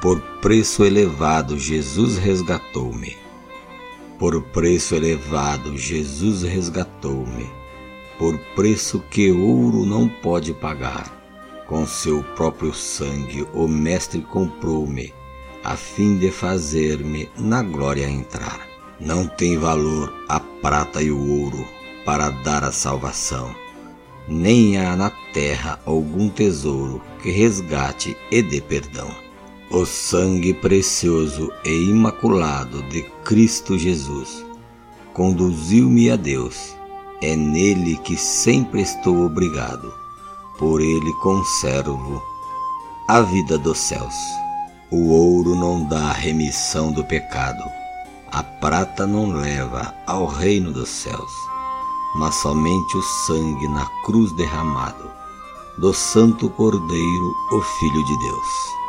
Por preço elevado, Jesus resgatou-me. Por preço elevado, Jesus resgatou-me. Por preço que ouro não pode pagar. Com seu próprio sangue, o Mestre comprou-me, a fim de fazer-me na glória entrar. Não tem valor a prata e o ouro para dar a salvação, nem há na terra algum tesouro que resgate e dê perdão. O sangue precioso e imaculado de Cristo Jesus conduziu-me a Deus. É nele que sempre estou obrigado por ele conservo a vida dos céus. O ouro não dá remissão do pecado, a prata não leva ao reino dos céus, mas somente o sangue na cruz derramado do Santo Cordeiro, o Filho de Deus.